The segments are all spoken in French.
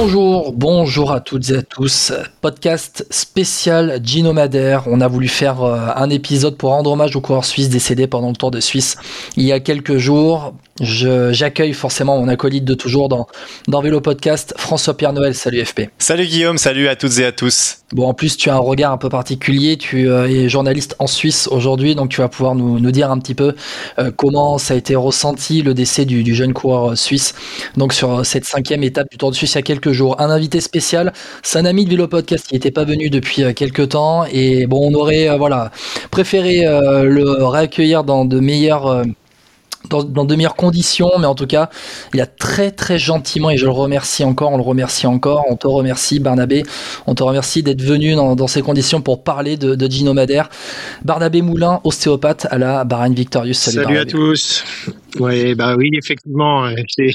Bonjour, bonjour à toutes et à tous. Podcast spécial Gino Madère. On a voulu faire euh, un épisode pour rendre hommage au coureur suisse décédé pendant le Tour de Suisse il y a quelques jours. J'accueille forcément mon acolyte de toujours dans, dans Vélo Podcast, François-Pierre Noël. Salut FP. Salut Guillaume, salut à toutes et à tous. Bon, en plus, tu as un regard un peu particulier. Tu euh, es journaliste en Suisse aujourd'hui, donc tu vas pouvoir nous, nous dire un petit peu euh, comment ça a été ressenti le décès du, du, jeune coureur suisse. Donc, sur cette cinquième étape du Tour de Suisse il y a quelques jours. Un invité spécial, c'est un ami de Vélo Podcast qui n'était pas venu depuis euh, quelques temps. Et bon, on aurait voilà, préféré le réaccueillir dans de meilleures dans, dans, de meilleures conditions, mais en tout cas, il a très très gentiment, et je le remercie encore, on le remercie encore, on te remercie Barnabé, on te remercie d'être venu dans, dans, ces conditions pour parler de, de Gino Madère. Barnabé Moulin, ostéopathe à la Bahrain Victorious. Salut, Salut à tous. Ouais, bah oui, effectivement, c'est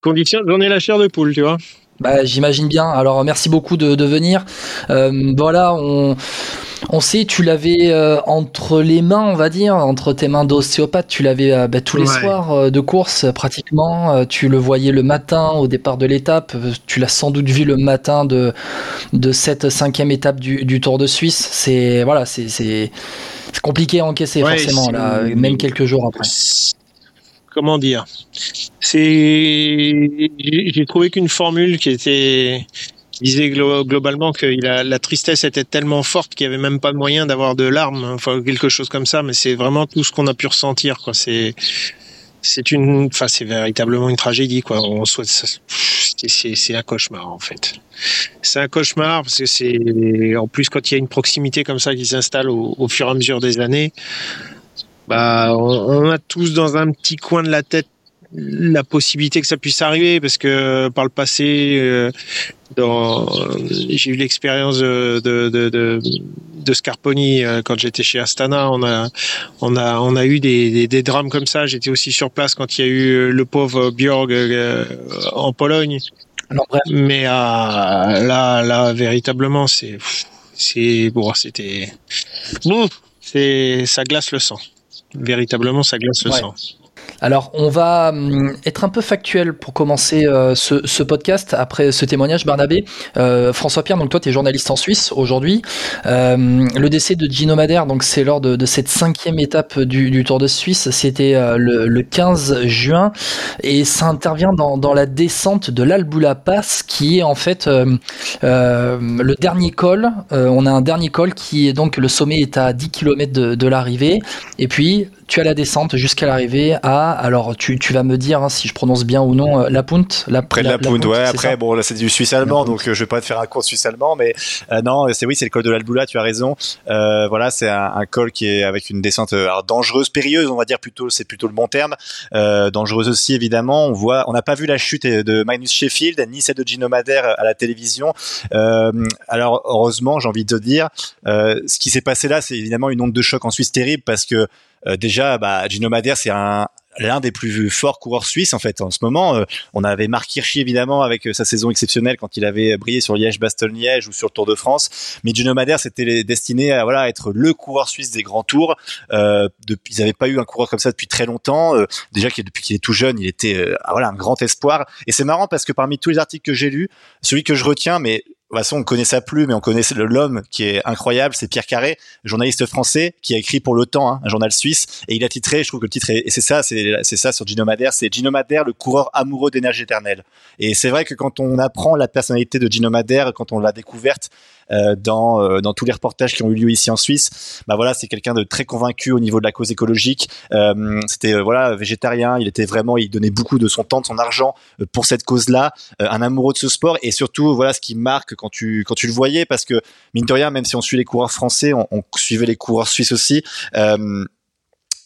conditions, j'en ai la chair de poule, tu vois. Bah, j'imagine bien. Alors, merci beaucoup de, de venir. Euh, voilà, on, on sait, tu l'avais euh, entre les mains, on va dire, entre tes mains d'ostéopathe. Tu l'avais euh, bah, tous les ouais. soirs euh, de course, pratiquement. tu le voyais le matin au départ de l'étape. Tu l'as sans doute vu le matin de, de cette cinquième étape du, du Tour de Suisse. C'est voilà, c'est compliqué à encaisser, ouais, forcément, là, même quelques jours après comment dire j'ai trouvé qu'une formule qui était disait glo globalement que la tristesse était tellement forte qu'il n'y avait même pas de moyen d'avoir de larmes, enfin quelque chose comme ça. Mais c'est vraiment tout ce qu'on a pu ressentir. C'est une, enfin c'est véritablement une tragédie. On souhaite, c'est un cauchemar en fait. C'est un cauchemar parce que c'est en plus quand il y a une proximité comme ça qui s'installe au fur et à mesure des années bah, on, a tous dans un petit coin de la tête la possibilité que ça puisse arriver parce que par le passé, euh, dans, j'ai eu l'expérience de, de, de, de, Scarponi euh, quand j'étais chez Astana. On a, on a, on a eu des, des, des drames comme ça. J'étais aussi sur place quand il y a eu le pauvre Björg euh, en Pologne. Alors, bref. Mais euh, là, là, véritablement, c'est, c'est bon, c'était, bon, c'est, ça glace le sang véritablement ça glace le ouais. sang. Alors, on va hum, être un peu factuel pour commencer euh, ce, podcast après ce témoignage, Barnabé. Euh, François-Pierre, donc toi, tu es journaliste en Suisse aujourd'hui. Euh, le décès de Gino Madère, donc c'est lors de, cette cinquième étape du, Tour de Suisse, c'était le, le, 15 juin, et ça intervient dans, la descente de l'Alboula Pass, qui est en fait le dernier col. on a un dernier col qui est donc le sommet est à 10 km de, de l'arrivée, et puis tu as la descente jusqu'à l'arrivée à, alors tu, tu, vas me dire hein, si je prononce bien ou non, euh, La Punt. La, Près de La, la Punt, ouais. Après, bon, là c'est du suisse-allemand, donc euh, je vais pas te faire un cours suisse-allemand, mais euh, non, c'est oui, c'est le col de l'Alboula, tu as raison. Euh, voilà, c'est un, un, col qui est avec une descente alors, dangereuse, périlleuse, on va dire plutôt, c'est plutôt le bon terme. Euh, dangereuse aussi, évidemment. On voit, on n'a pas vu la chute de Magnus Sheffield, ni celle de Gino Madère à la télévision. alors, heureusement, j'ai envie de te dire, ce qui s'est passé là, c'est évidemment une onde de choc en Suisse terrible parce que euh, déjà, bah, Gino c'est un l'un des plus forts coureurs suisses en fait en ce moment. Euh, on avait Marc Hirschi évidemment avec euh, sa saison exceptionnelle quand il avait brillé sur Liège-Bastogne-Liège ou sur le Tour de France. Mais Gino Madère c'était destiné à voilà être le coureur suisse des grands tours. Euh, ils n'avaient pas eu un coureur comme ça depuis très longtemps. Euh, déjà depuis qu'il est tout jeune, il était euh, voilà un grand espoir. Et c'est marrant parce que parmi tous les articles que j'ai lus, celui que je retiens, mais de toute façon, on connaît ça plus, mais on connaît l'homme qui est incroyable, c'est Pierre Carré, journaliste français, qui a écrit pour Le Temps, hein, un journal suisse, et il a titré, je trouve que le titre est, et c'est ça, c'est, ça sur Gino Madère, c'est Gino Madère, le coureur amoureux d'énergie éternelle. Et c'est vrai que quand on apprend la personnalité de Gino Madère, quand on l'a découverte, dans euh, dans tous les reportages qui ont eu lieu ici en Suisse. Bah voilà, c'est quelqu'un de très convaincu au niveau de la cause écologique. Euh, c'était voilà végétarien, il était vraiment, il donnait beaucoup de son temps, de son argent pour cette cause-là. un amoureux de ce sport et surtout voilà ce qui marque quand tu quand tu le voyais parce que mine de rien, même si on suit les coureurs français, on, on suivait les coureurs suisses aussi. Euh,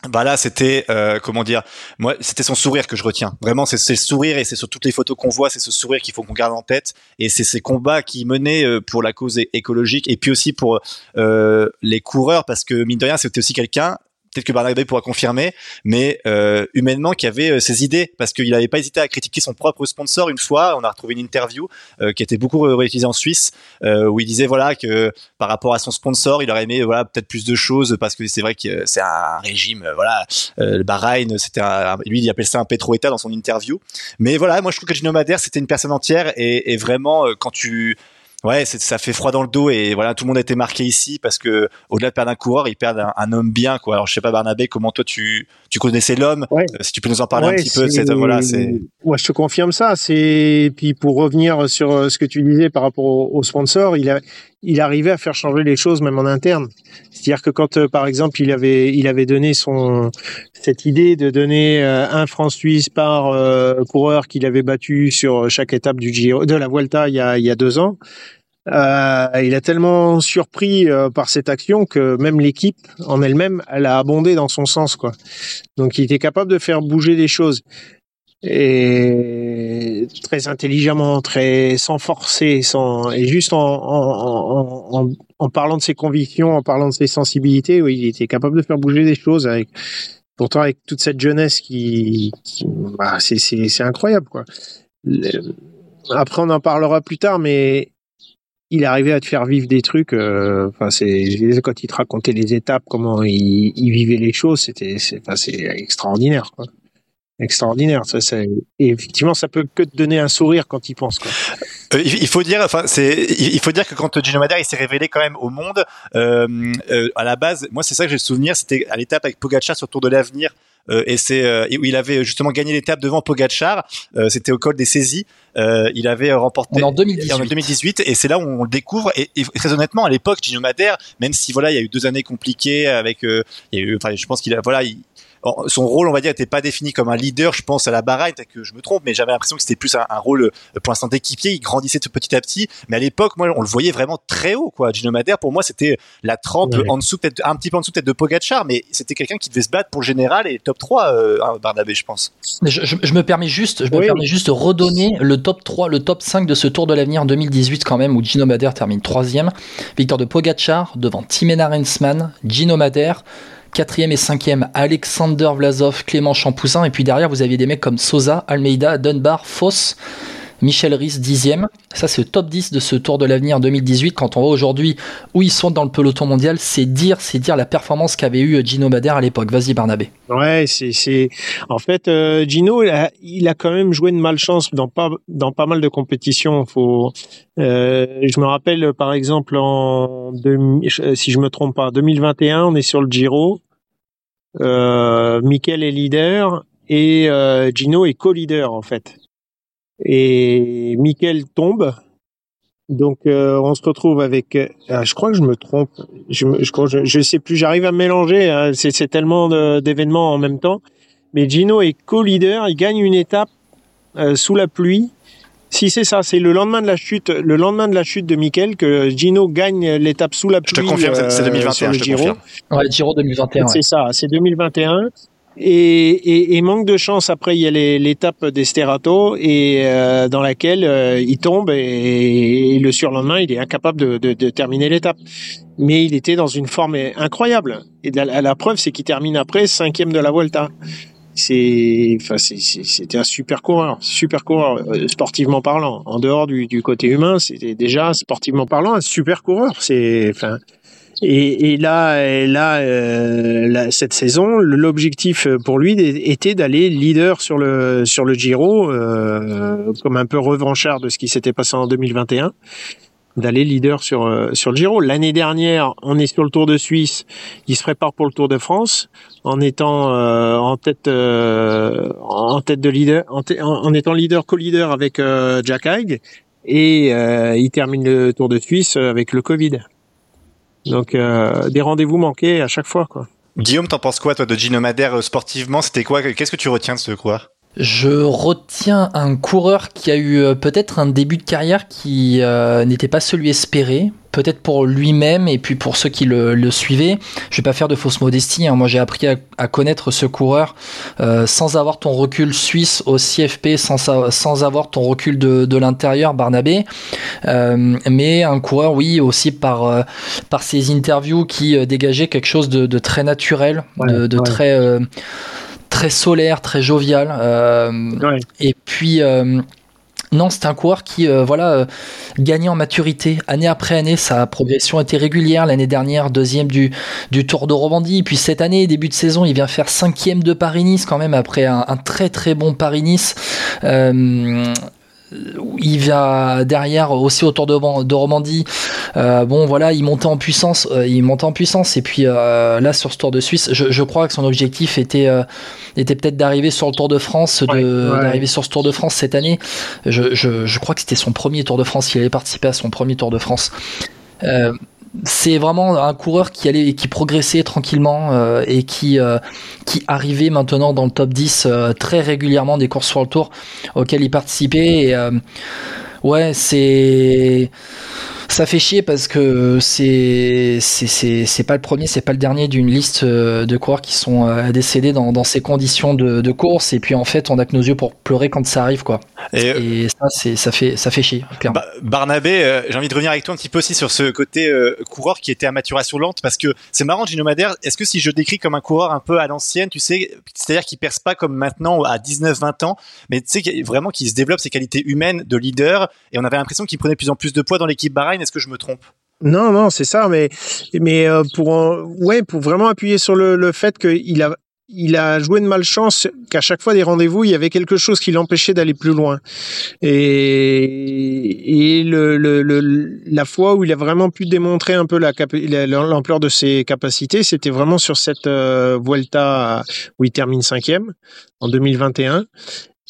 bah là c'était euh, comment dire moi c'était son sourire que je retiens. Vraiment c'est le sourire et c'est sur toutes les photos qu'on voit c'est ce sourire qu'il faut qu'on garde en tête. Et c'est ces combats qui menaient euh, pour la cause écologique et puis aussi pour euh, les coureurs parce que mine de rien c'était aussi quelqu'un que Barnabé pourra confirmer, mais euh, humainement qui avait euh, ses idées parce qu'il n'avait pas hésité à critiquer son propre sponsor une fois. On a retrouvé une interview euh, qui était beaucoup réutilisée en Suisse où il disait voilà que par rapport à son sponsor, il aurait aimé voilà peut-être plus de choses parce que c'est vrai que c'est un régime voilà le Bahreïn c'était lui il appelait ça un pétro-état dans son interview. Mais voilà, moi je trouve que Gino Madère c'était une personne entière et vraiment quand tu Ouais, ça fait froid dans le dos et voilà, tout le monde a été marqué ici parce que au-delà de perdre un coureur, ils perdent un, homme bien quoi. Alors je sais pas Barnabé, comment toi tu tu connaissais l'homme? Euh, Si tu peux nous en parler un petit peu cette voilà, c'est. Ouais, je te confirme ça. C'est puis pour revenir sur euh, ce que tu disais par rapport au, sponsor, il a il arrivait à faire changer les choses même en interne. C'est-à-dire que quand euh, par exemple il avait il avait donné son cette idée de donner un franc suisse par coureur qu'il avait battu sur chaque étape du Giro de la Vuelta il y a il y a deux ans. Euh, il a tellement surpris euh, par cette action que même l'équipe en elle-même, elle a abondé dans son sens, quoi. Donc, il était capable de faire bouger les choses et très intelligemment, très sans forcer, sans et juste en, en, parlant de ses convictions, en parlant de ses sensibilités, oui, il était capable de faire bouger des choses pourtant avec toute cette jeunesse qui, bah, c'est incroyable quoi. Après, on en parlera plus tard, mais il arrivait à te faire vivre des trucs. Euh, enfin, c'est quand il te racontait les étapes, comment il, vivait les choses, c'était, c'est, enfin, extraordinaire. Quoi. Extraordinaire. Ça, et effectivement, ça peut que te donner un sourire quand il pense. Quoi. Euh, il faut dire, enfin, c'est, il faut dire que quand Gino Madère il s'est révélé quand même au monde, euh, euh, à la base, moi c'est ça que j'ai le souvenir, c'était à l'étape avec Pogacar sur Tour de l'avenir. Euh, et c'est où il avait justement gagné l'étape devant Pogacar. C'était au col des saisies. il avait remporté en 2018. En 2018 et c'est là où on le découvre. Et, et très honnêtement, à l'époque, Gino Madère, même si voilà, il y a eu deux années compliquées avec, il y a eu, enfin, je pense qu'il a, voilà, il, son rôle, on va dire, n'était pas défini comme un leader. Je pense à la Bahreïn, peut-être que je me trompe, mais j'avais l'impression que c'était plus un, rôle euh, pour l'instant d'équipier. Il grandissait tout petit à petit, mais à l'époque, moi, on le voyait vraiment très haut, quoi. Gino Madère, pour moi, c'était la trempe en dessous, peut-être un petit peu en dessous peut-être de Pogachar, mais c'était quelqu'un qui devait se battre pour le général et top 3, euh, hein, Barnabé, je pense. Je, me permets juste, je me permets juste de redonner le top 3, le top 5 de ce Tour de l'avenir en 2018 quand même, où Gino Madère termine troisième. Victoire de Pogachar devant Timena Rensman, Gino Madère. Quatrième et cinquième, Alexander Vlasov, Clément Champouzin. Et puis derrière, vous aviez des mecs comme Sosa, Almeida, Dunbar, Foss, Michel Rhys, dixième. Ça, c'est le top 10 de ce Tour de l'avenir 2018. Quand on voit aujourd'hui où ils sont dans le peloton mondial, c'est dire, c'est dire la performance qu'avait eu Gino Bader à l'époque. Vas-y, Barnabé. Ouais, c'est, en fait, euh, Gino, il a, quand même joué de malchance dans pas, dans pas mal de compétitions. Faut, euh, je me rappelle, par exemple, en, si je me trompe pas, 2021, on est sur le Giro. Euh, Mikel est leader et euh, Gino est co-leader en fait. Et Mikel tombe. Donc euh, on se retrouve avec. Euh, ah, je crois que je me trompe. Je je, je, sais plus. J'arrive à me mélanger. Hein. C'est tellement d'événements en même temps. Mais Gino est co-leader. Il gagne une étape sous la pluie. Si c'est ça, c'est le lendemain de la chute, le lendemain de la chute de Mikel que Gino gagne l'étape sous la pluie. Je te confirme, c'est 2021. Je te Giro. confirme. Ouais, Giro 2021. C'est ça, c'est 2021. Et, et, et, manque de chance, après, il y a l'étape d'Esterato et euh, dans laquelle euh, il tombe et, le surlendemain, il est incapable de, de, de terminer l'étape. Mais il était dans une forme incroyable. Et la, la preuve, c'est qu'il termine après cinquième de la Volta. C'est, enfin, c'était un super coureur, super coureur euh, sportivement parlant. En dehors du, du côté humain, c'était déjà sportivement parlant un super coureur. C'est, enfin, et, et, là, là, euh, cette saison, l'objectif pour lui était d'aller leader sur le sur le Giro, euh, comme un peu revanchard de ce qui s'était passé en 2021, d'aller leader sur euh, sur le Giro. L'année dernière, on est sur le Tour de Suisse, il se prépare pour le Tour de France en étant euh, en tête euh, en tête de leader, en, en étant leader co-leader avec Jack Haig, et il termine le Tour de Suisse avec le Covid. Donc euh, des rendez-vous manqués à chaque fois, quoi. Guillaume, t'en penses quoi toi de Gino Madère euh, sportivement? C'était quoi? Qu'est-ce que tu retiens de ce coureur Je retiens un coureur qui a eu euh, peut-être un début de carrière qui euh, n'était pas celui espéré, peut-être pour lui-même et puis pour ceux qui le, suivaient. Je vais pas faire de fausse modestie. Hein. Moi, j'ai appris à, connaître ce coureur euh, sans avoir ton recul suisse au CFP, sans, sans avoir ton recul de, l'intérieur, Barnabé. mais un coureur, oui, aussi par par ses interviews qui dégageaient quelque chose de, très naturel, de, très très solaire, très jovial. Euh, et puis. Euh, non, c'est un coureur qui, euh, voilà, gagnait en maturité année après année. Sa progression était régulière. L'année dernière, deuxième du, du Tour de Romandie. Puis cette année, début de saison, il vient faire cinquième de Paris-Nice quand même après un, un très très bon Paris-Nice il va derrière aussi autour de, de Romandie. Euh, bon, voilà, il montait en puissance, euh, il montait en puissance. Et puis euh, là, sur ce Tour de Suisse, je, crois que son objectif était, était peut-être d'arriver sur le Tour de France, d'arriver sur ce Tour de France cette année. Je, je crois que c'était son premier Tour de France. Il avait participé à son premier Tour de France c'est vraiment un coureur qui allait qui progressait tranquillement euh, et qui euh, qui arrivait maintenant dans le top 10 euh, très régulièrement des courses sur le tour auxquelles il participait. Ouais c'est ça fait chier parce que c'est c'est pas le premier, c'est pas le dernier d'une liste euh, de coureurs qui sont euh, décédés dans, dans ces conditions de, de, course. Et puis en fait, on a que nos yeux pour pleurer quand ça arrive, quoi. Et, ça, c'est ça fait ça fait chier. Bah, Barnabé, euh, j'ai envie de revenir avec toi un petit peu aussi sur ce côté coureur qui était à maturation lente parce que c'est marrant, Gino Madère. Est-ce que si je décris comme un coureur un peu à l'ancienne, tu sais, c'est-à-dire qu'il perce pas comme maintenant à 19-20 ans, mais tu sais vraiment qu'il se développe ses qualités humaines de leader. Et on avait l'impression qu'il prenait de plus en plus de poids dans l'équipe Bahreïn est-ce que je me trompe? Non, non, c'est ça. Mais, mais euh, pour, ouais, pour vraiment appuyer sur le, fait qu'il a, il a joué de malchance qu'à chaque fois des rendez-vous, il y avait quelque chose qui l'empêchait d'aller plus loin. Et, et le, la fois où il a vraiment pu démontrer un peu l'ampleur de ses capacités, c'était vraiment sur cette euh, Vuelta où il termine cinquième en 2021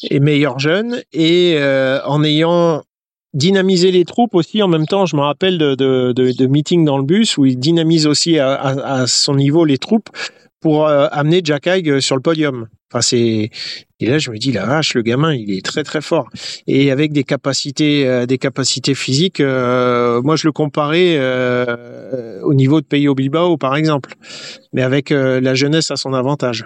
et meilleur jeune et euh, en ayant dynamiser les troupes aussi en même temps. Je me rappelle de, de, de, de meetings dans le bus où il dynamise aussi à, à, son niveau les troupes pour euh, amener Jack Haig sur le podium. Enfin, c'est et là je me dis la vache, le gamin, il est très très fort et avec des capacités euh, des capacités physiques. Euh, moi, je le comparais au niveau de Peyo Bilbao par exemple, mais avec la jeunesse à son avantage.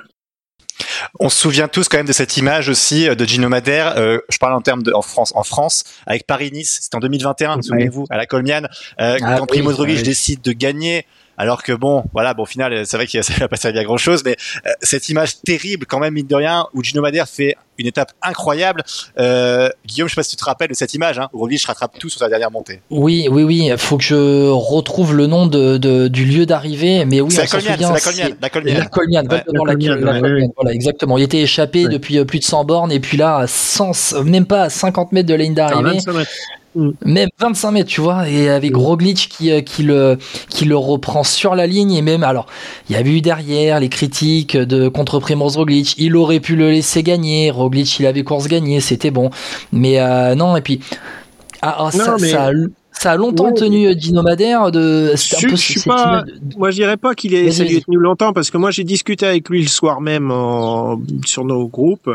On se souvient tous quand même de cette image aussi euh, de Gino Madère. Euh, je parle en termes de en France, en France avec Paris-Nice. C'était en 2021, souvenez-vous, à la Colmiane, euh, ah quand Primo décide de gagner alors que bon, voilà, bon, au final, c'est vrai que ça va pas servir à grand chose, mais euh, cette image terrible, quand même, mine de rien, où Gino Madère fait une étape incroyable. Euh, Guillaume, je sais pas si tu te rappelles de cette image, hein, où Roglic rattrape tout sur sa dernière montée. Oui, oui, oui. Il faut que je retrouve le nom de, de du lieu d'arrivée, mais oui, c'est la Colmiane, c'est la Colmiane, la Colmiane. La Colmiane, la, Colmiane, voilà, exactement. Il était échappé depuis euh, plus de 100 bornes, et puis là, à 100, même pas à 50 mètres de la ligne d'arrivée. Mm. Même 25 mètres, tu vois, et avec mm. Roglic qui, euh, qui, le, qui le reprend sur la ligne, et même, alors, il y a eu derrière les critiques de contre Primoz Roglic, il aurait pu le laisser gagner, Roglic il avait course gagnée, c'était bon, mais euh, non, et puis, ah, ah ça, ça, a, longtemps tenu euh, Dino Madère de je, peu, suis pas moi je dirais pas qu'il est ça lui tenu longtemps parce que moi j'ai discuté avec lui le soir même en, sur nos groupes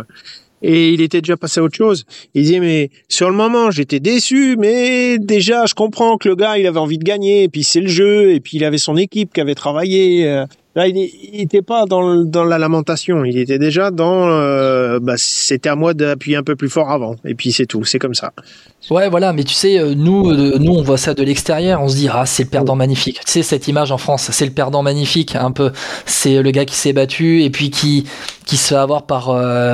et il était déjà passé à autre chose. Il disait mais sur le moment j'étais déçu, mais déjà je comprends que le gars il avait envie de gagner, et puis c'est le jeu, et puis il avait son équipe qui avait travaillé. Euh, Là, il n'était pas dans, dans, la lamentation. Il était déjà dans. Euh, bah, c'était à moi d'appuyer un peu plus fort avant. Et puis c'est tout. C'est comme ça. Ouais, voilà. Mais tu sais, euh, nous, euh, nous, on voit ça de l'extérieur. On se dit, ah, c'est le perdant magnifique. Tu sais, cette image en France, c'est le perdant magnifique. Un peu. C'est le gars qui s'est battu et puis qui qui se fait avoir par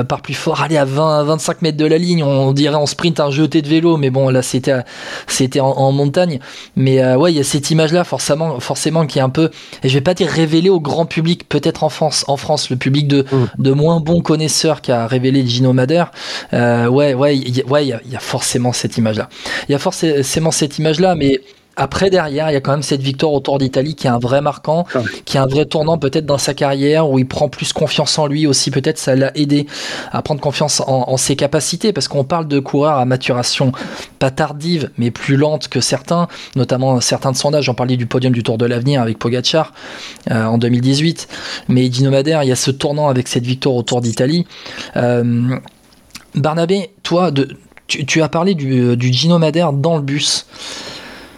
par plus fort. Allez, à 20, 25 mètres de la ligne, on dirait en sprint un jeté de vélo. Mais bon, là, c'était c'était en, montagne. Mais ouais, il y a cette image-là, forcément, forcément, qui est un peu. Et je vais pas dire révélée au grand public, peut-être en France, en France, le public de, mm. de moins bons connaisseurs qui a révélé Gino Madère, euh, ouais, ouais, ouais, il y, a forcément cette image-là. Il y a forcément cette image-là, mais après, derrière, il y a quand même cette victoire au Tour d'Italie qui est un vrai marquant, qui est un vrai tournant peut-être dans sa carrière, où il prend plus confiance en lui aussi. Peut-être ça l'a aidé à prendre confiance en, ses capacités, parce qu'on parle de coureurs à maturation pas tardive, mais plus lente que certains, notamment certains de son âge. J'en parlais du podium du Tour de l'Avenir avec Pogacar euh, en 2018. Mais Dino Madère, il y a ce tournant avec cette victoire au Tour d'Italie. Euh, Barnabé, toi, de, tu, as parlé du, du Gino Madère dans le bus.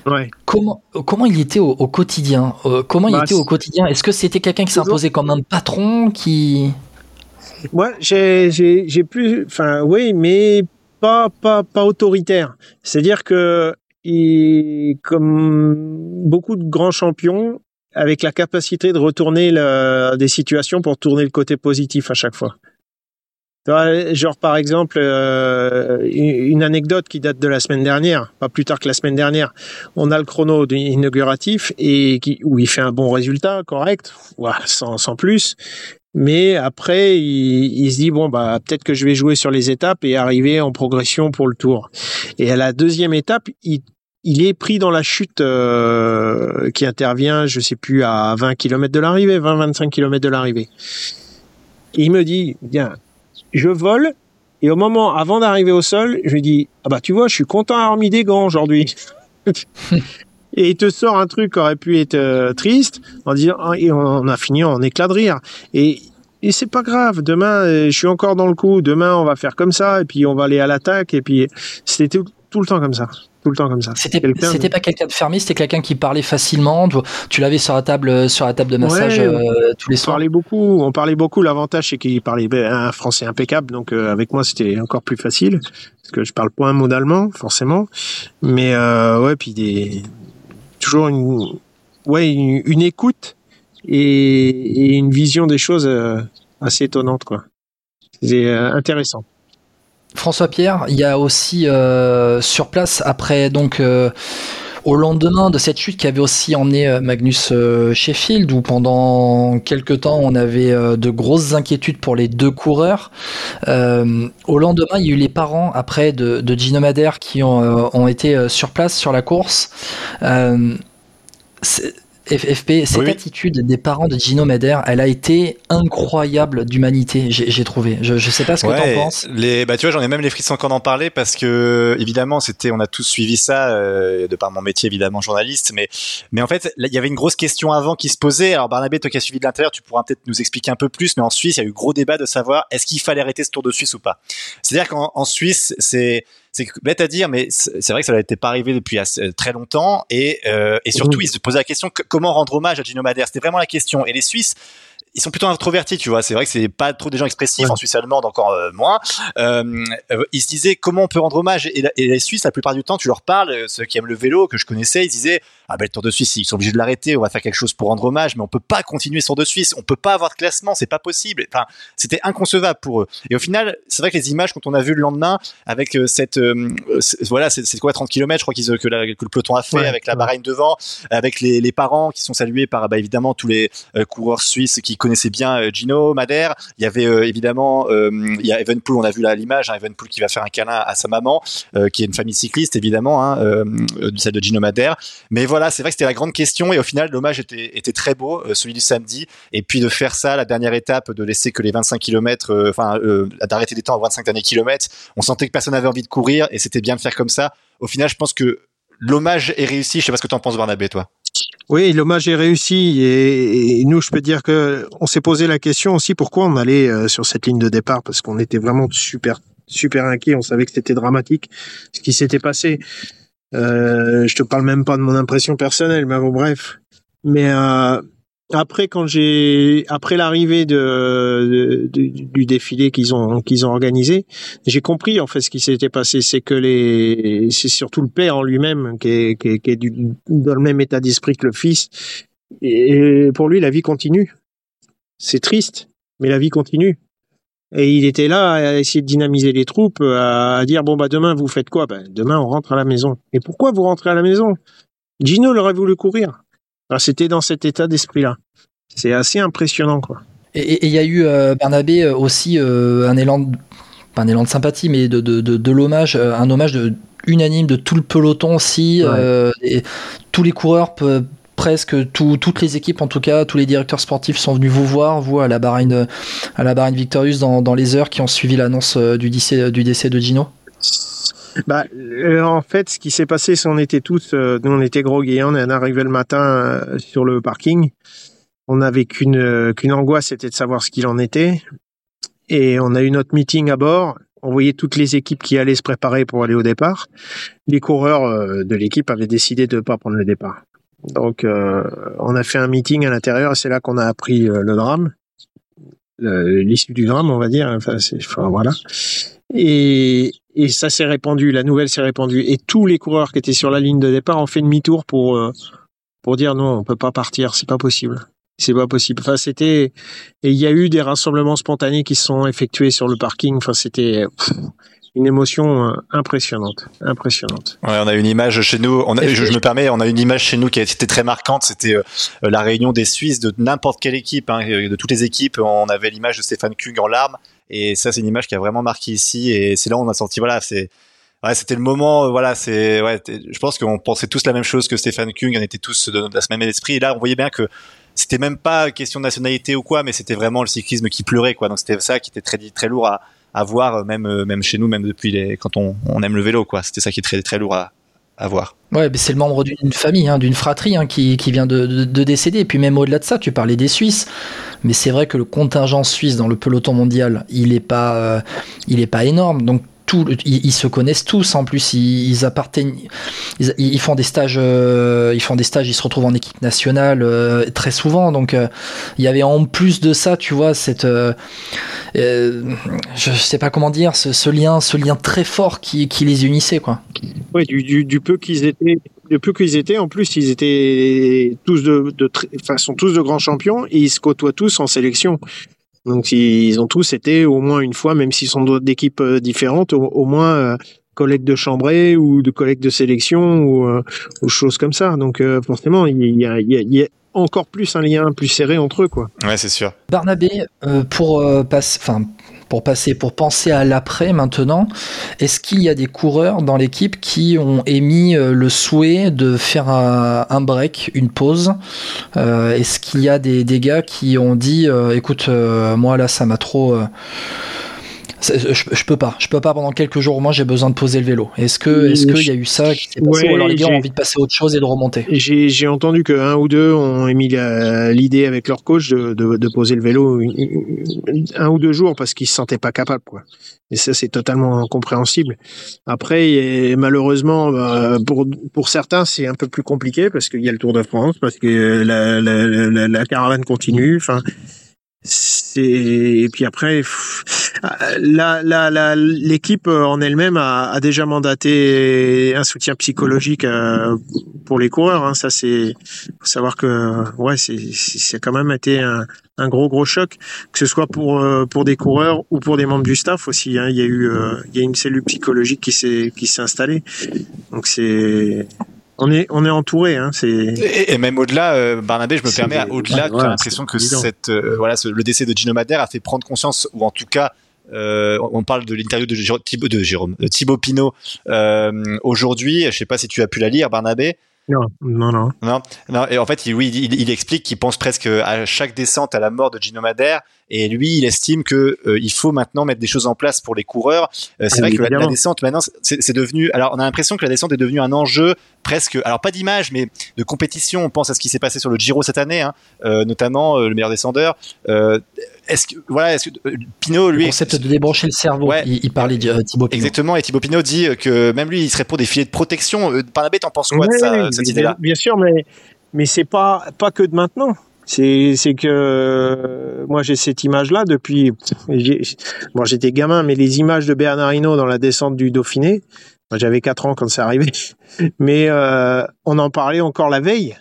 Ouais. Comment, comment il était au, quotidien Comment il bah, était au quotidien? Est-ce que c'était quelqu'un qui s'imposait comme un patron qui Moi, j'ai plus, enfin, oui, mais pas pas pas autoritaire. C'est-à-dire que il, comme beaucoup de grands champions, avec la capacité de retourner des situations pour tourner le côté positif à chaque fois. Genre par exemple euh, une anecdote qui date de la semaine dernière, pas plus tard que la semaine dernière. On a le chrono inauguratif et qui, où il fait un bon résultat, correct, sans, sans plus. Mais après, il, se dit bon bah peut-être que je vais jouer sur les étapes et arriver en progression pour le tour. Et à la deuxième étape, il il est pris dans la chute euh, qui intervient, je sais plus, à 20 km de l'arrivée, 20-25 km de l'arrivée. Il me dit, bien, je vole, et au moment, avant d'arriver au sol, je lui dis, ah bah tu vois, je suis content d'avoir mis des gants aujourd'hui. et il te sort un truc qui aurait pu être euh, triste, en disant, ah, et on a fini en éclat de rire. Et et c'est pas grave. Demain, euh, je suis encore dans le coup. Demain, on va faire comme ça, et puis on va aller à l'attaque, et puis c'était tout, le temps comme ça tout le temps comme ça. C'était c'était pas quelqu'un de fermé, c'était quelqu'un qui parlait facilement. Tu, l'avais sur la table sur la table de massage euh, tous les soirs. On parlait beaucoup, on parlait beaucoup. L'avantage c'est qu'il parlait un français impeccable, donc euh, avec moi c'était encore plus facile parce que je parle pas un mot d'allemand forcément. Mais euh, ouais, puis des toujours une ouais une, écoute et, et, une vision des choses assez étonnante quoi. C'est intéressant. François Pierre, il y a aussi euh, sur place après donc euh, au lendemain de cette chute qui avait aussi emmené euh, Magnus Sheffield où pendant quelques temps on avait de grosses inquiétudes pour les deux coureurs. au lendemain, il y a eu les parents après de, Gino Madère qui ont, été sur place sur la course. FFP, cette attitude des parents de Gino Meder, elle a été incroyable d'humanité, j'ai trouvé. Je, je sais pas ce que tu en penses. Les, bah, tu vois, j'en ai même les frissons encore d'en parler parce que, évidemment, c'était, on a tous suivi ça, euh, de par mon métier, évidemment, journaliste, mais, mais en fait, il y avait une grosse question avant qui se posait. Alors, Barnabé, toi qui as suivi de l'intérieur, tu pourras peut-être nous expliquer un peu plus, mais en Suisse, il y a eu gros débat de savoir est-ce qu'il fallait arrêter ce Tour de Suisse ou pas. C'est-à-dire qu'en Suisse, c'est, c'est bête à dire, mais c'est vrai que ça n'était pas arrivé depuis assez, très longtemps. Et, euh, et surtout, ils se posaient la question comment rendre hommage à Gino Madère? C'était vraiment la question. Et les Suisses, ils sont plutôt introvertis, tu vois. C'est vrai que c'est pas trop des gens expressifs en Suisse allemande, encore euh, moins. Euh, euh, ils se disaient comment on peut rendre hommage? Et, les Suisses, la plupart du temps, tu leur parles, euh, ceux qui aiment le vélo, que je connaissais, ils disaient ah ben le Tour de Suisse, ils sont obligés de l'arrêter, on va faire quelque chose pour rendre hommage, mais on peut pas continuer sur Tour de Suisse, on peut pas avoir de classement, c'est pas possible. Enfin, c'était inconcevable pour eux. Et au final, c'est vrai que les images quand on a vu le lendemain avec cette voilà, c'est quoi 30 km, je crois qu'ils que, le peloton a fait avec la baragne devant, avec les, les, parents qui sont salués par bah, évidemment tous les coureurs suisses qui connaissait bien euh, Gino Madère. Il y avait euh, évidemment, euh, il y a Evenpool, on a vu là l'image, hein, Evenpool qui va faire un câlin à sa maman, qui est une famille cycliste évidemment, hein, celle de Gino Madère. Mais voilà, c'est vrai que c'était la grande question et au final l'hommage était, très beau, celui du samedi. Et puis de faire ça, la dernière étape, de laisser que les 25 km, enfin d'arrêter les temps aux 25 derniers kilomètres, on sentait que personne n'avait envie de courir et c'était bien de faire comme ça. Au final, je pense que l'hommage est réussi. Je sais pas ce que tu en penses, Barnabé, toi. Oui, l'hommage est réussi et, nous, je peux dire que on s'est posé la question aussi pourquoi on allait euh, sur cette ligne de départ? Parce qu'on était vraiment super super inquiet. On savait que c'était dramatique ce qui s'était passé. Euh, je te parle même pas de mon impression personnelle, mais bon, bref. Mais euh, après quand j'ai après l'arrivée du défilé qu'ils ont qu'ils ont organisé, j'ai compris en fait ce qui s'était passé, c'est que les c'est surtout le père en lui-même qui est qui est, dans le même état d'esprit que le fils et pour lui la vie continue. C'est triste, mais la vie continue. Et il était là à essayer de dynamiser les troupes, à dire bon bah demain vous faites quoi? Ben demain on rentre à la maison. Et pourquoi vous rentrez à la maison? Gino aurait voulu courir. C'était dans cet état d'esprit-là. C'est assez impressionnant, quoi. Et il y a eu euh, Bernabé euh, aussi euh, un élan, de, pas un élan de sympathie, mais de, de, de, l'hommage, un hommage unanime de tout le peloton aussi. et tous les coureurs presque toutes les équipes en tout cas, tous les directeurs sportifs sont venus vous voir, vous à la Bahreïn, à la Bahreïn Victorious dans, les heures qui ont suivi l'annonce du décès, du décès de Gino? Bah, euh, en fait, ce qui s'est passé, c'est qu'on était tous, euh, nous on était groggy, on est arrivé le matin euh, sur le parking. On n'avait qu'une qu'une angoisse, c'était de savoir ce qu'il en était. Et on a eu notre meeting à bord. on voyait toutes les équipes qui allaient se préparer pour aller au départ. Les coureurs euh, de l'équipe avaient décidé de ne pas prendre le départ. Donc, euh, on a fait un meeting à l'intérieur et c'est là qu'on a appris le drame, l'issue du drame, on va dire. Enfin, voilà. Et, ça s'est répandu, la nouvelle s'est répandue. Et tous les coureurs qui étaient sur la ligne de départ ont fait demi-tour pour pour dire non, on peut pas partir, c'est pas possible. C'est pas possible. Enfin, c'était et il y a eu des rassemblements spontanés qui sont effectués sur le parking. Enfin, c'était une émotion euh, impressionnante, impressionnante. Ouais, on a une image chez nous. On a, je, me permets, on a une image chez nous qui a été très marquante. C'était euh, la réunion des Suisses de n'importe quelle équipe, hein, de toutes les équipes. On avait l'image de Stéphane Kung en larmes. Et ça, c'est une image qui a vraiment marqué ici. Et c'est là où on a senti, voilà, c'est ouais, c'était le moment. Euh, voilà, c'est ouais. Je pense qu'on pensait tous la même chose que Stéphane Kung. On était tous de, de ce même esprit. Et là, on voyait bien que c'était même pas question de nationalité ou quoi, mais c'était vraiment le cyclisme qui pleurait, quoi. Donc c'était ça qui était très très lourd à, à voir, même euh, même chez nous, même depuis les quand on, on aime le vélo, quoi. C'était ça qui est très très lourd à, à voir. Ouais, mais c'est le membre d'une famille, hein, d'une fratrie hein, qui, qui, vient de, de, de, décéder. Et puis même au-delà de ça, tu parlais des Suisses, mais c'est vrai que le contingent suisse dans le peloton mondial, il est pas, euh, il pas énorme. Donc ils, se connaissent tous en plus ils, appartiennent ils, font des stages euh, ils font des stages ils se retrouvent en équipe nationale euh, très souvent. Donc euh, il y avait en plus de ça tu vois cette je sais pas comment dire ce, lien ce lien très fort qui, qui les unissait quoi. Oui du, du, peu qu'ils étaient du peu qu'ils étaient en plus ils étaient tous de, de enfin sont tous de grands champions et ils se côtoient tous en sélection donc ils ont tous été au moins une fois, même s'ils sont d'équipes euh, différentes, au, moins euh, collègues de chambrée ou de collègues de sélection ou, euh, ou choses comme ça. Donc forcément, il y a, il y a encore plus un lien plus serré entre eux, quoi. Ouais, c'est sûr. Barnabé, pour passer, enfin pour passer, pour penser à l'après maintenant, est-ce qu'il y a des coureurs dans l'équipe qui ont émis euh, le souhait de faire un, break, une pause? Euh, Est-ce qu'il y a des, gars qui ont dit, euh, écoute, moi là ça m'a trop je, peux pas, je peux pas pendant quelques jours. Moi, j'ai besoin de poser le vélo. Est-ce que, est-ce qu'il y a eu ça qui s'est passé ou alors les gars ont envie de passer à autre chose et de remonter? J'ai entendu que un ou deux ont émis l'idée avec leur coach de, de, de, poser le vélo un ou deux jours parce qu'ils se sentaient pas capables, quoi. Et ça, c'est totalement incompréhensible. Après, malheureusement, bah, pour, pour certains, c'est un peu plus compliqué parce qu'il y a le Tour de France, parce que la, la, la, la caravane continue. Enfin, et puis après la, la, la, l'équipe en elle-même a, a, déjà mandaté un soutien psychologique euh, pour les coureurs hein. ça c'est faut savoir que ouais c'est c'est quand même été un, un, gros gros choc que ce soit pour euh, pour des coureurs ou pour des membres du staff aussi hein. il y a eu euh, il y a une cellule psychologique qui s'est qui s'est installée donc c'est on est on est entouré hein, c'est et, même au-delà euh, Barnabé je me permets au-delà j'ai l'impression que cette euh, voilà le décès de Gino Madère a fait prendre conscience ou en tout cas euh, on parle de l'interview de, Jérôme, de Thibaut Pinot euh, aujourd'hui. Je sais pas si tu as pu la lire, Barnabé. Non, non, non. Non, non. Et en fait, il, oui, il, il explique qu'il pense presque à chaque descente à la mort de Gino Madère. Et lui, il estime que euh, il faut maintenant mettre des choses en place pour les coureurs. Euh, c'est ah, vrai que la, descente maintenant, c'est devenu. Alors, on a l'impression que la descente est devenue un enjeu presque. Alors, pas d'image, mais de compétition. On pense à ce qui s'est passé sur le Giro cette année, hein, euh, notamment le meilleur descendeur. est-ce que voilà, est-ce que Pinot, lui, le concept de débrancher le cerveau. Ouais, il, parlait de Thibaut Pinot. Exactement. Et Thibaut Pinot dit que même lui, il serait pour des filets de protection. Parnabé, t'en penses quoi de ça, cette idée-là? Bien sûr, mais mais c'est pas pas que de maintenant. C'est c'est que moi j'ai cette image là depuis moi j'étais gamin mais les images de Bernard dans la descente du Dauphiné j'avais 4 ans quand c'est arrivé. Mais euh, on en parlait encore la veille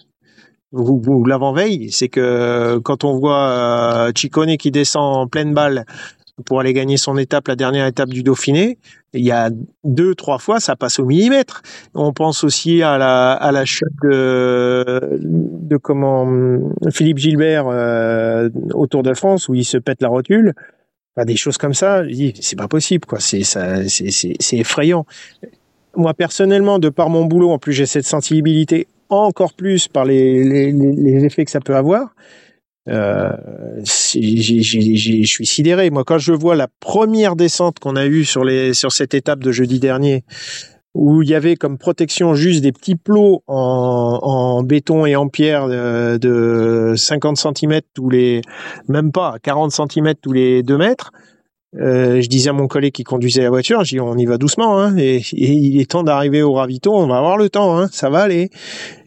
ou, ou l'avant-veille c'est que quand on voit euh, qui descend en pleine balle pour aller gagner son étape, la dernière étape du Dauphiné. Il y a deux, trois fois, ça passe au millimètre. On pense aussi à la, à la chute de, de comment Philippe Gilbert euh, au Tour de France où il se pète la rotule. des choses comme ça, c'est pas possible, quoi. C'est effrayant. Moi personnellement, de par mon boulot, en plus j'ai cette sensibilité encore plus par les, les, les effets que ça peut avoir. Euh, je suis sidéré. Moi, quand je vois la première descente qu'on a eue sur les sur cette étape de jeudi dernier, où il y avait comme protection juste des petits plots en, en béton et en pierre de, de 50 cm tous les, même pas 40 cm tous les 2 mètres. Euh, je disais à mon collègue qui conduisait la voiture, dis on y va doucement, hein, et, il est temps d'arriver au ravito, on va avoir le temps, hein, ça va aller.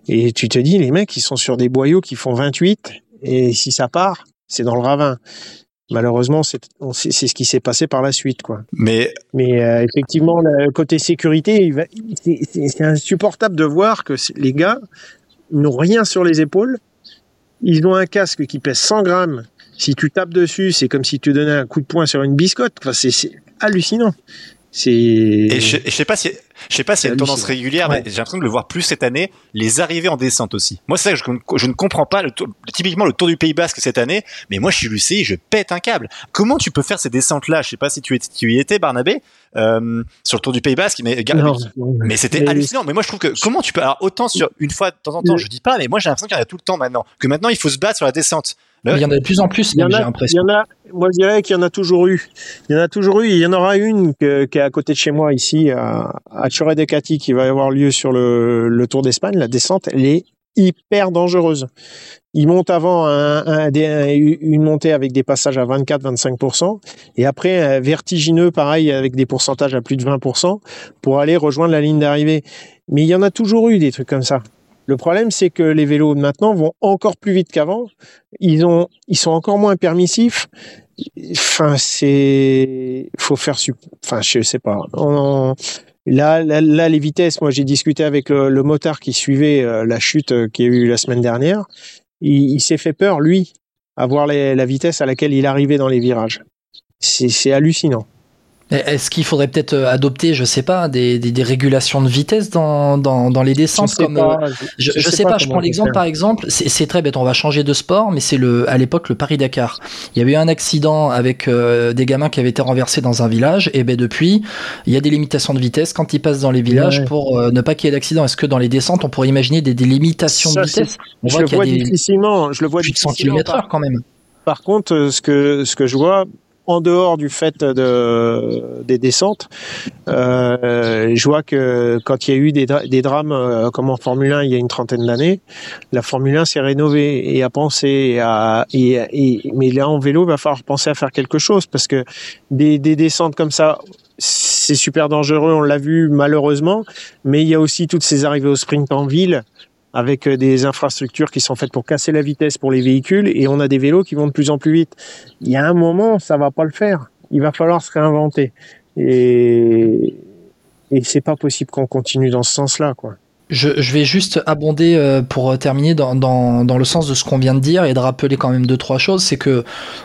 Et tu te dis, les mecs, ils sont sur des boyaux qui font 28, et si ça part, c'est dans le ravin. Malheureusement, c'est ce qui s'est passé par la suite, quoi. Mais, mais euh, effectivement, le côté sécurité, c'est insupportable de voir que les gars n'ont rien sur les épaules. Ils ont un casque qui pèse 100 grammes si tu tapes dessus, c'est comme si tu donnais un coup de poing sur une biscotte. Enfin, c'est hallucinant. C'est. Et je, je sais pas si, je sais pas s'il y a une tendance régulière, mais j'ai l'impression de le voir plus cette année. Les arrivées en descente aussi. Moi, c'est ça que je, je, ne comprends pas. Le typiquement le Tour du Pays Basque cette année, mais moi, je suis Lucie, je pète un câble. Comment tu peux faire ces descentes-là? Je sais pas si tu, tu y étais, Barnabé, euh, sur le Tour du Pays Basque, mais mais c'était hallucinant. Mais moi, je trouve que comment tu peux alors autant sur une fois de temps en temps, je dis pas, mais moi, j'ai l'impression qu'il y en a tout le temps maintenant. Que maintenant, il faut se battre sur la descente. Il y en a de plus en plus, j'ai l'impression. Il y en a, moi je dirais qu'il y en a toujours eu. Il y en a toujours eu. Il y en aura une qui est à côté de chez moi ici, à, à Cati, qui va avoir lieu sur le, le Tour d'Espagne. La descente, elle est hyper dangereuse. Il monte avant un, un, une montée avec des passages à 24-25% et après vertigineux pareil avec des pourcentages à plus de 20% pour aller rejoindre la ligne d'arrivée. Mais il y en a toujours eu des trucs comme ça. Le problème, c'est que les vélos de maintenant vont encore plus vite qu'avant. Ils ont, ils sont encore moins permissifs. Enfin, c'est, faut faire, enfin, je sais pas. Là, là, les vitesses. Moi, j'ai discuté avec le, motard qui suivait euh, la chute euh, qui a eu la semaine dernière. Il, s'est fait peur, lui, à voir la vitesse à laquelle il arrivait dans les virages. C'est hallucinant. Est-ce qu'il faudrait peut-être euh, adopter, je sais pas, des, des, des régulations de vitesse dans, dans, dans les descentes Je sais comme, pas. Euh, je, je, sais, pas, je prends l'exemple par exemple, c'est très bête, on va changer de sport, mais c'est le à l'époque le Paris-Dakar. Il y avait eu un accident avec euh, des gamins qui avaient été renversés dans un village, et ben depuis, il y a des limitations de vitesse quand ils passent dans les villages pour ne pas qu'il y ait d'accident. Est-ce que dans les descentes, on pourrait imaginer des, des limitations de vitesse? on Je le vois difficilement, je le vois plus de 100 km/h quand même. Par contre, ce que ce que je vois, en dehors du fait de, des descentes, euh, je vois que quand il y a eu des, des drames euh, comme en Formule 1 il y a une trentaine d'années, la Formule 1 s'est rénovée et a pensé à mais là en vélo il va falloir penser à faire quelque chose parce que des, des descentes comme ça c'est super dangereux, on l'a vu malheureusement, mais il y a aussi toutes ces arrivées au sprint en ville avec euh, des infrastructures qui sont faites pour casser la vitesse pour les véhicules et on a des vélos qui vont de plus en plus vite. Il y a un moment, ça va pas le faire. Il va falloir se réinventer. Et, et c'est pas possible qu'on continue dans ce sens-là, quoi. Je, je, vais juste abonder euh, pour terminer dans, dans, dans, le sens de ce qu'on vient de dire et de rappeler quand même deux trois choses. C'est que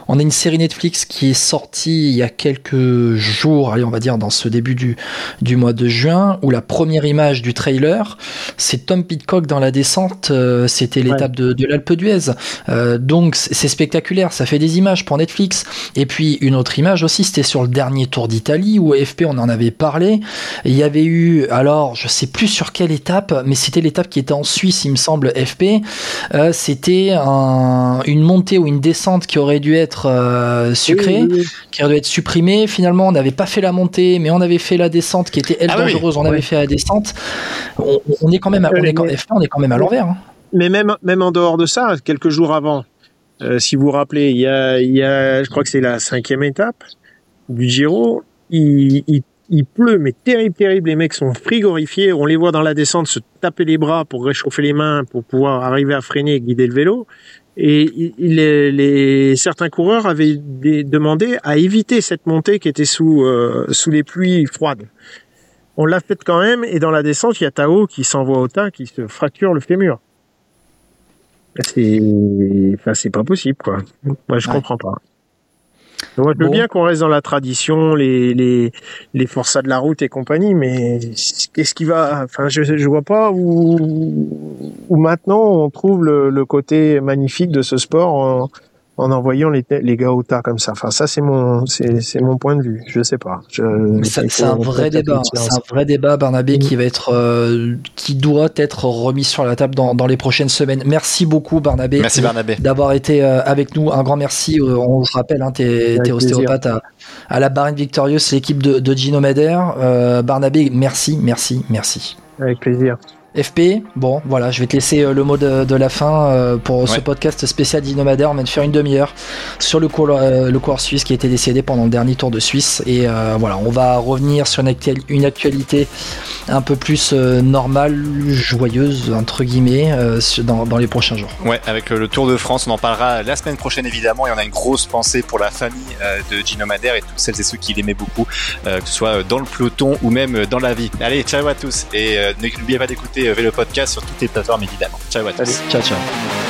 on a une série Netflix qui est sortie il y a quelques jours, allez on va dire dans ce début du, du mois de juin, où la première image du trailer, c'est Tom Pitcock dans la descente. Euh, C'était l'étape de, de l'Alpe d'Huez. Euh, donc c'est spectaculaire, ça fait des images pour Netflix. Et puis une autre image aussi, c'était sur le dernier Tour d'Italie où FP on en avait parlé. il y avait eu alors je sais plus sur quelle étape mais c'était l'étape qui était en Suisse, il me semble, FP. Euh, c'était une montée ou une descente qui aurait dû être euh, sucrée, qui aurait dû être supprimée. Finalement, on n'avait pas fait la montée, mais on avait fait la descente qui était elle ah dangereuse. On avait fait la descente. On, est quand même, à, on est, FP, on est quand même à l'envers. Hein. Mais même, même en dehors de ça, quelques jours avant, euh, si vous vous rappelez, il y a, il y a, je crois que c'est la cinquième étape du Giro. Il, il il pleut, mais terrible, terrible. Les mecs sont frigorifiés. On les voit dans la descente se taper les bras pour réchauffer les mains, pour pouvoir arriver à freiner et guider le vélo. Et les, les certains coureurs avaient demandé à éviter cette montée qui était sous euh, sous les pluies froides. On l'a fait quand même, et dans la descente, il y a Tao qui s'envoie au tas, qui se fracture le fémur. C'est, enfin, c'est pas possible, quoi. Moi, je comprends pas. Moi, je veux bien qu'on reste dans la tradition, les, les, les forçats de la route et compagnie, mais qu'est-ce qui va, enfin, je, je vois pas où, où maintenant on trouve le, le côté magnifique de ce sport en, en envoyant les, les gars au tas comme ça. Enfin, ça, c'est mon, c'est, mon point de vue. Je sais pas. c'est un vrai débat. C'est un vrai débat, Barnabé, qui va être, euh, qui doit être remis sur la table dans, dans les prochaines semaines. Merci beaucoup, Barnabé. Merci, Barnabé. D'avoir été euh, avec nous. Un grand merci. Euh, on se rappelle, hein, t'es, t'es ostéopathe à, à, la Barine Victorieuse, l'équipe de, de Gino Meder. Barnabé, merci, merci, merci. Avec plaisir. FP, bon, voilà, je vais te laisser euh, le mot de, la fin euh, pour ce podcast spécial d'Inomader. On vient de faire une demi-heure sur le cours, euh, le cours suisse qui a été décédé pendant le dernier tour de Suisse. Et voilà, on va revenir sur une, actualité un peu plus normale, joyeuse, entre guillemets, dans, les prochains jours. Ouais, avec le Tour de France, on en parlera la semaine prochaine évidemment. Et on a une grosse pensée pour la famille de Gino Madère et toutes celles et ceux qui l'aimaient beaucoup, que ce soit dans le peloton ou même dans la vie. Allez, ciao à tous et n'oubliez pas d'écouter le Podcast sur toutes les plateformes évidemment. Ciao à tous. ciao ciao.